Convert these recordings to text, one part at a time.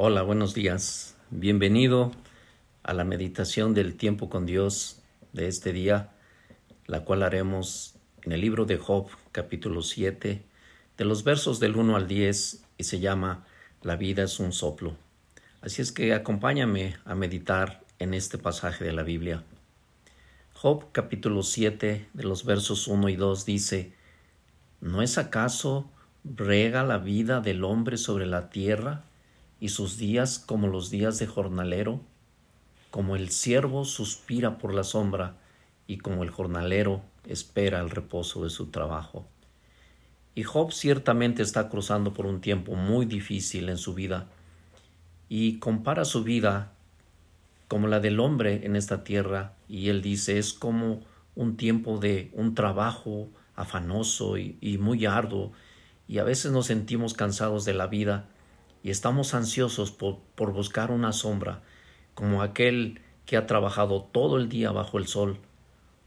Hola, buenos días. Bienvenido a la meditación del tiempo con Dios de este día, la cual haremos en el libro de Job, capítulo 7, de los versos del 1 al 10, y se llama La vida es un soplo. Así es que acompáñame a meditar en este pasaje de la Biblia. Job capítulo 7 de los versos 1 y 2 dice, ¿No es acaso rega la vida del hombre sobre la tierra y sus días como los días de jornalero? Como el siervo suspira por la sombra y como el jornalero espera el reposo de su trabajo. Y Job ciertamente está cruzando por un tiempo muy difícil en su vida y compara su vida como la del hombre en esta tierra y él dice es como un tiempo de un trabajo afanoso y, muy arduo y a veces nos sentimos cansados de la vida y estamos ansiosos por, por buscar una sombra como aquel que ha trabajado todo el día bajo el sol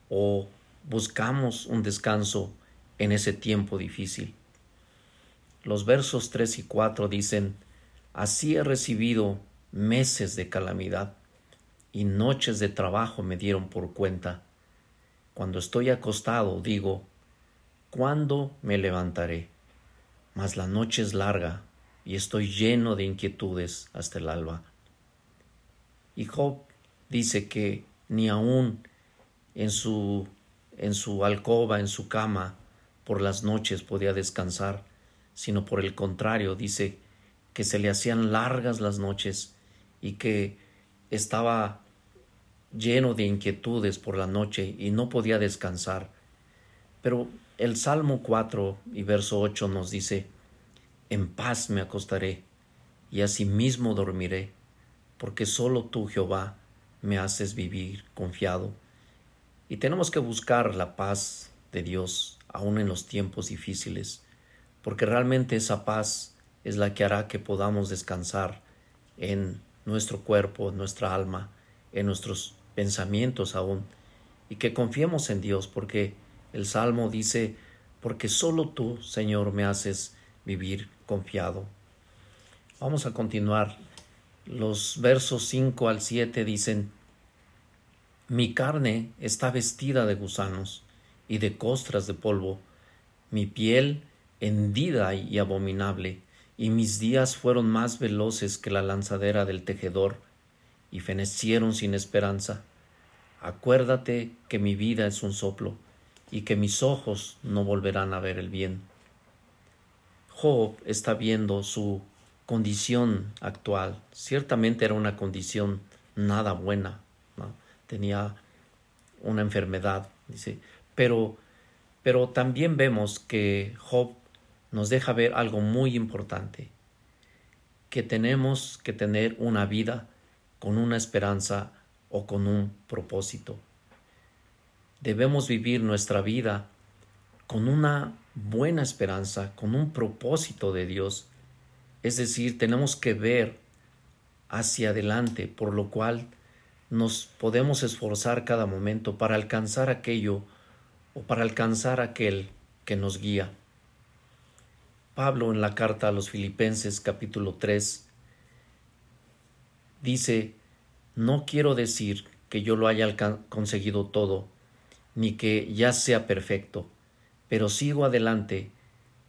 o buscamos un descanso en ese tiempo difícil. Los versos 3 y 4 dicen Así he recibido meses de calamidad y noches de trabajo me dieron por cuenta. Cuando estoy acostado digo, ¿cuándo me levantaré? Mas la noche es larga y estoy lleno de inquietudes hasta el alba. Y Job dice que ni aun en su en su alcoba, en su cama, por las noches podía descansar, sino por el contrario, dice que se le hacían largas las noches y que estaba lleno de inquietudes por la noche y no podía descansar. Pero el Salmo 4 y verso 8 nos dice, En paz me acostaré y asimismo dormiré, porque solo tú, Jehová, me haces vivir confiado. Y tenemos que buscar la paz de Dios aun en los tiempos difíciles, porque realmente esa paz es la que hará que podamos descansar en nuestro cuerpo, en nuestra alma, en nuestros pensamientos aún, y que confiemos en Dios, porque el Salmo dice, porque solo tú, Señor, me haces vivir confiado. Vamos a continuar. Los versos 5 al 7 dicen, Mi carne está vestida de gusanos y de costras de polvo, mi piel hendida y abominable, y mis días fueron más veloces que la lanzadera del tejedor, y fenecieron sin esperanza. Acuérdate que mi vida es un soplo, y que mis ojos no volverán a ver el bien. Job está viendo su condición actual. Ciertamente era una condición nada buena. Tenía una enfermedad, dice. Pero, pero también vemos que Job nos deja ver algo muy importante, que tenemos que tener una vida con una esperanza o con un propósito. Debemos vivir nuestra vida con una buena esperanza, con un propósito de Dios. Es decir, tenemos que ver hacia adelante, por lo cual nos podemos esforzar cada momento para alcanzar aquello o para alcanzar aquel que nos guía. Pablo en la carta a los Filipenses capítulo 3 dice, no quiero decir que yo lo haya conseguido todo, ni que ya sea perfecto, pero sigo adelante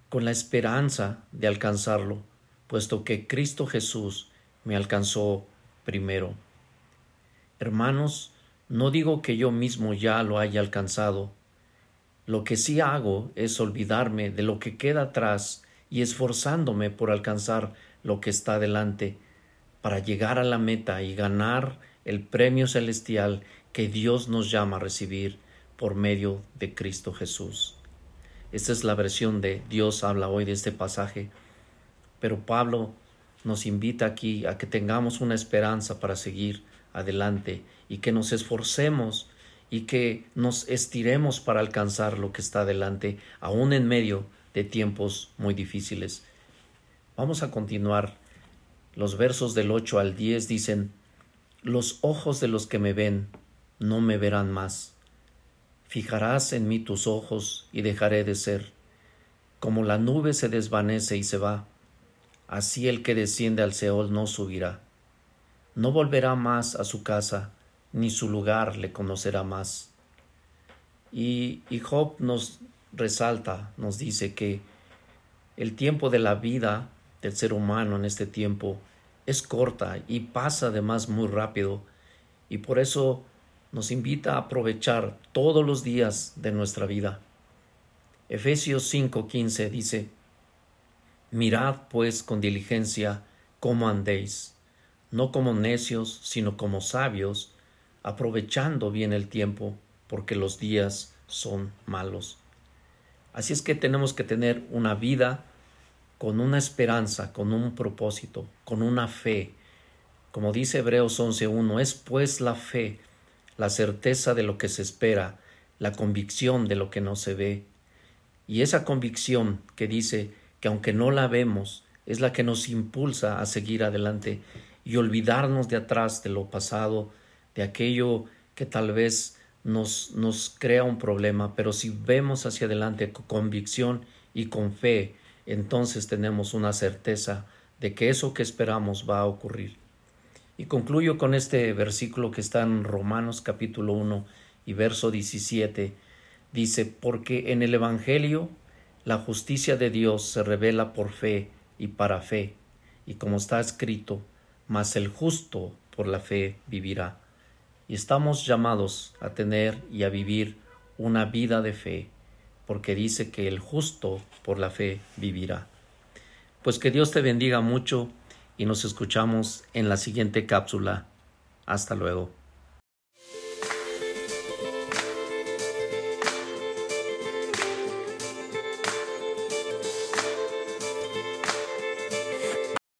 con la esperanza de alcanzarlo, puesto que Cristo Jesús me alcanzó primero. Hermanos, no digo que yo mismo ya lo haya alcanzado, lo que sí hago es olvidarme de lo que queda atrás y esforzándome por alcanzar lo que está delante, para llegar a la meta y ganar el premio celestial que Dios nos llama a recibir por medio de Cristo Jesús. Esta es la versión de Dios habla hoy de este pasaje, pero Pablo nos invita aquí a que tengamos una esperanza para seguir adelante y que nos esforcemos y que nos estiremos para alcanzar lo que está delante, aún en medio de tiempos muy difíciles. Vamos a continuar. Los versos del 8 al 10 dicen, Los ojos de los que me ven no me verán más. Fijarás en mí tus ojos y dejaré de ser. Como la nube se desvanece y se va, así el que desciende al Seol no subirá. No volverá más a su casa, ni su lugar le conocerá más. Y, y Job nos resalta, nos dice que el tiempo de la vida del ser humano en este tiempo es corta y pasa además muy rápido y por eso nos invita a aprovechar todos los días de nuestra vida. Efesios 5:15 dice, Mirad pues con diligencia cómo andéis, no como necios, sino como sabios, aprovechando bien el tiempo, porque los días son malos. Así es que tenemos que tener una vida con una esperanza, con un propósito, con una fe. Como dice Hebreos 11.1, es pues la fe, la certeza de lo que se espera, la convicción de lo que no se ve. Y esa convicción que dice que aunque no la vemos, es la que nos impulsa a seguir adelante y olvidarnos de atrás de lo pasado, de aquello que tal vez nos, nos crea un problema, pero si vemos hacia adelante con convicción y con fe, entonces tenemos una certeza de que eso que esperamos va a ocurrir. Y concluyo con este versículo que está en Romanos capítulo 1 y verso 17. Dice, porque en el Evangelio la justicia de Dios se revela por fe y para fe, y como está escrito, mas el justo por la fe vivirá y estamos llamados a tener y a vivir una vida de fe, porque dice que el justo por la fe vivirá. Pues que Dios te bendiga mucho y nos escuchamos en la siguiente cápsula. Hasta luego.